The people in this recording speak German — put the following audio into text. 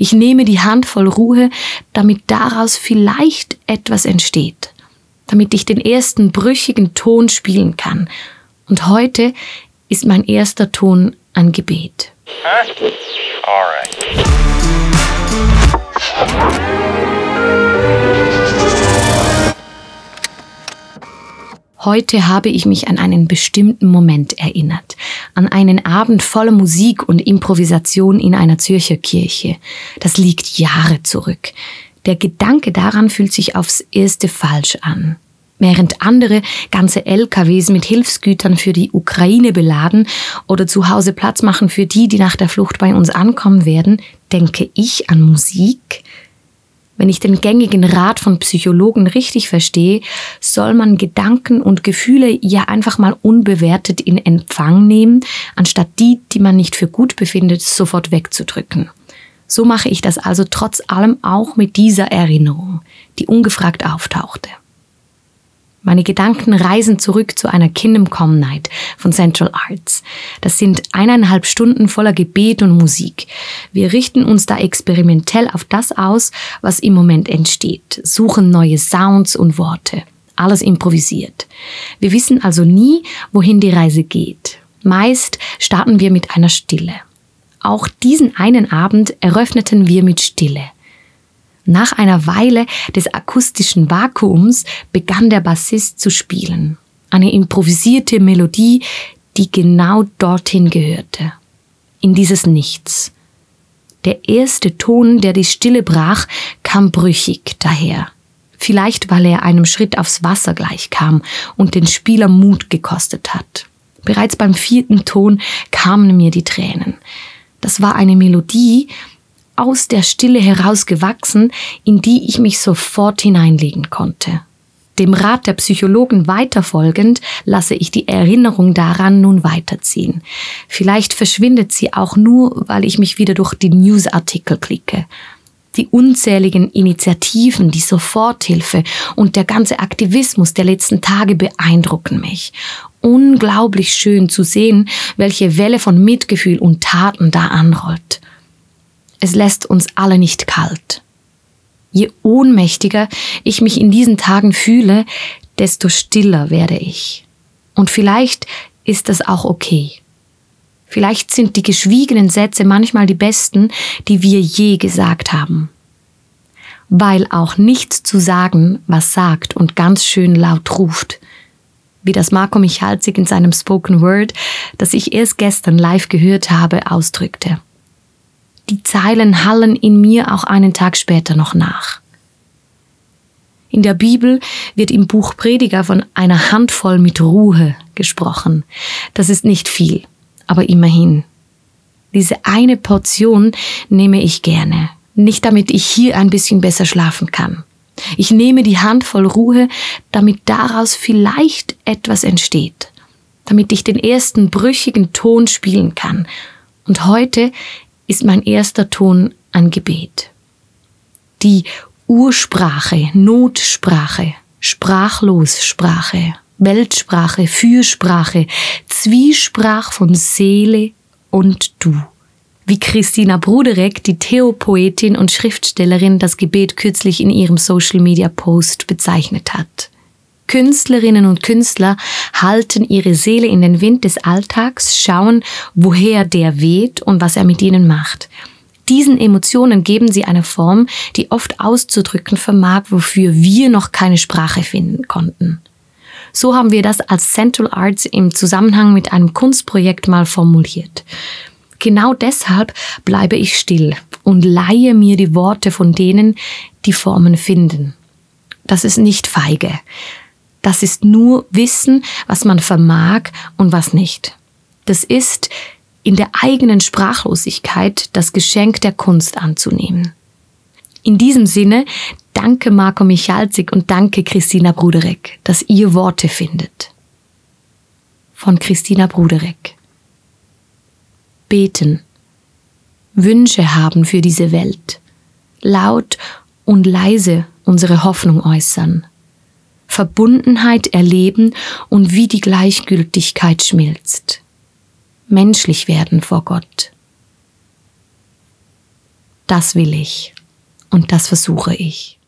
Ich nehme die Hand voll Ruhe, damit daraus vielleicht etwas entsteht, damit ich den ersten brüchigen Ton spielen kann. Und heute ist mein erster Ton ein Gebet. Huh? Heute habe ich mich an einen bestimmten Moment erinnert, an einen Abend voller Musik und Improvisation in einer Zürcher Kirche. Das liegt Jahre zurück. Der Gedanke daran fühlt sich aufs erste falsch an. Während andere ganze LKWs mit Hilfsgütern für die Ukraine beladen oder zu Hause Platz machen für die, die nach der Flucht bei uns ankommen werden, denke ich an Musik, wenn ich den gängigen Rat von Psychologen richtig verstehe, soll man Gedanken und Gefühle ja einfach mal unbewertet in Empfang nehmen, anstatt die, die man nicht für gut befindet, sofort wegzudrücken. So mache ich das also trotz allem auch mit dieser Erinnerung, die ungefragt auftauchte. Meine Gedanken reisen zurück zu einer Kingdom Come Night von Central Arts. Das sind eineinhalb Stunden voller Gebet und Musik. Wir richten uns da experimentell auf das aus, was im Moment entsteht, suchen neue Sounds und Worte. Alles improvisiert. Wir wissen also nie, wohin die Reise geht. Meist starten wir mit einer Stille. Auch diesen einen Abend eröffneten wir mit Stille. Nach einer Weile des akustischen Vakuums begann der Bassist zu spielen. Eine improvisierte Melodie, die genau dorthin gehörte. In dieses Nichts. Der erste Ton, der die Stille brach, kam brüchig daher. Vielleicht, weil er einem Schritt aufs Wasser gleichkam und den Spieler Mut gekostet hat. Bereits beim vierten Ton kamen mir die Tränen. Das war eine Melodie, aus der Stille herausgewachsen, in die ich mich sofort hineinlegen konnte. Dem Rat der Psychologen weiterfolgend lasse ich die Erinnerung daran nun weiterziehen. Vielleicht verschwindet sie auch nur, weil ich mich wieder durch die Newsartikel klicke. Die unzähligen Initiativen, die Soforthilfe und der ganze Aktivismus der letzten Tage beeindrucken mich. Unglaublich schön zu sehen, welche Welle von Mitgefühl und Taten da anrollt. Es lässt uns alle nicht kalt. Je ohnmächtiger ich mich in diesen Tagen fühle, desto stiller werde ich. Und vielleicht ist das auch okay. Vielleicht sind die geschwiegenen Sätze manchmal die besten, die wir je gesagt haben. Weil auch nichts zu sagen, was sagt und ganz schön laut ruft. Wie das Marco Michalzig in seinem Spoken Word, das ich erst gestern live gehört habe, ausdrückte. Die Zeilen hallen in mir auch einen Tag später noch nach. In der Bibel wird im Buch Prediger von einer Handvoll mit Ruhe gesprochen. Das ist nicht viel, aber immerhin. Diese eine Portion nehme ich gerne, nicht damit ich hier ein bisschen besser schlafen kann. Ich nehme die Handvoll Ruhe, damit daraus vielleicht etwas entsteht, damit ich den ersten brüchigen Ton spielen kann. Und heute ist mein erster Ton ein Gebet. Die Ursprache, Notsprache, Sprachlossprache, Weltsprache, Fürsprache, Zwiesprach von Seele und Du. Wie Christina Bruderek, die Theopoetin und Schriftstellerin, das Gebet kürzlich in ihrem Social Media Post bezeichnet hat. Künstlerinnen und Künstler halten ihre Seele in den Wind des Alltags, schauen, woher der weht und was er mit ihnen macht. Diesen Emotionen geben sie eine Form, die oft auszudrücken vermag, wofür wir noch keine Sprache finden konnten. So haben wir das als Central Arts im Zusammenhang mit einem Kunstprojekt mal formuliert. Genau deshalb bleibe ich still und leihe mir die Worte von denen, die Formen finden. Das ist nicht feige. Das ist nur Wissen, was man vermag und was nicht. Das ist in der eigenen Sprachlosigkeit das Geschenk der Kunst anzunehmen. In diesem Sinne danke Marco Michalzig und danke Christina Bruderek, dass ihr Worte findet. Von Christina Bruderek. Beten. Wünsche haben für diese Welt. Laut und leise unsere Hoffnung äußern. Verbundenheit erleben und wie die Gleichgültigkeit schmilzt. Menschlich werden vor Gott. das will ich und das versuche ich.